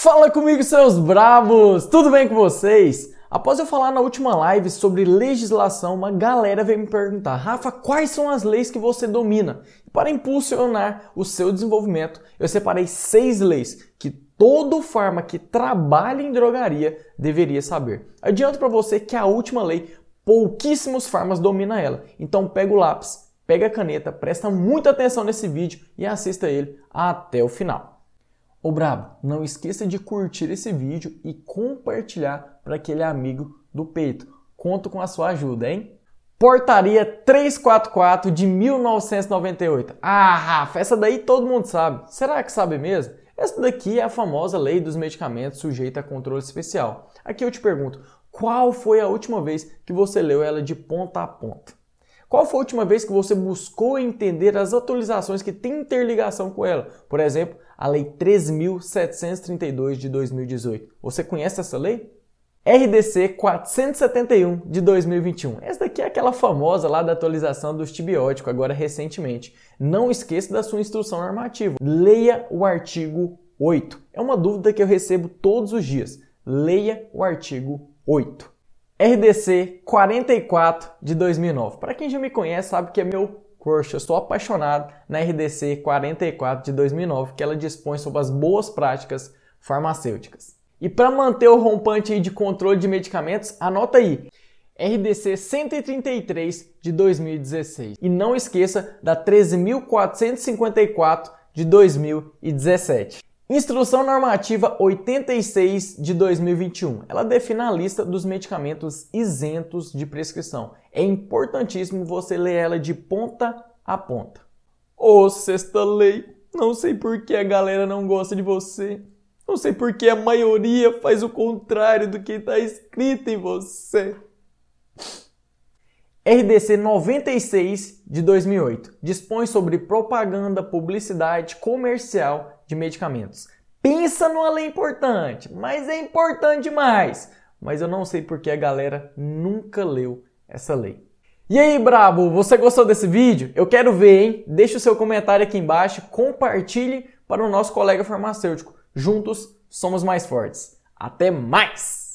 Fala comigo, seus bravos! Tudo bem com vocês? Após eu falar na última live sobre legislação, uma galera veio me perguntar: Rafa, quais são as leis que você domina? Para impulsionar o seu desenvolvimento, eu separei seis leis que todo farma que trabalha em drogaria deveria saber. Adianto para você que a última lei, pouquíssimos farmas dominam ela. Então pega o lápis, pega a caneta, presta muita atenção nesse vídeo e assista ele até o final. Ô brabo, não esqueça de curtir esse vídeo e compartilhar para aquele amigo do peito. Conto com a sua ajuda, hein? Portaria 344 de 1998. Ah, Rafa, essa daí todo mundo sabe. Será que sabe mesmo? Essa daqui é a famosa lei dos medicamentos sujeita a controle especial. Aqui eu te pergunto, qual foi a última vez que você leu ela de ponta a ponta? Qual foi a última vez que você buscou entender as atualizações que têm interligação com ela? Por exemplo, a Lei 3.732 de 2018. Você conhece essa lei? RDC 471 de 2021. Essa daqui é aquela famosa lá da atualização do antibiótico, agora recentemente. Não esqueça da sua instrução normativa. Leia o artigo 8. É uma dúvida que eu recebo todos os dias. Leia o artigo 8. RDC 44 de 2009. Para quem já me conhece, sabe que é meu crush. Eu estou apaixonado na RDC 44 de 2009, que ela dispõe sobre as boas práticas farmacêuticas. E para manter o rompante de controle de medicamentos, anota aí. RDC 133 de 2016. E não esqueça da 13.454 de 2017. Instrução Normativa 86 de 2021. Ela define a lista dos medicamentos isentos de prescrição. É importantíssimo você ler ela de ponta a ponta. Ô, oh, sexta lei, não sei por que a galera não gosta de você. Não sei por que a maioria faz o contrário do que está escrito em você. RDC 96 de 2008 dispõe sobre propaganda, publicidade comercial de medicamentos. Pensa numa lei importante, mas é importante demais. Mas eu não sei porque a galera nunca leu essa lei. E aí, brabo, você gostou desse vídeo? Eu quero ver, hein? Deixe o seu comentário aqui embaixo, compartilhe para o nosso colega farmacêutico. Juntos somos mais fortes. Até mais!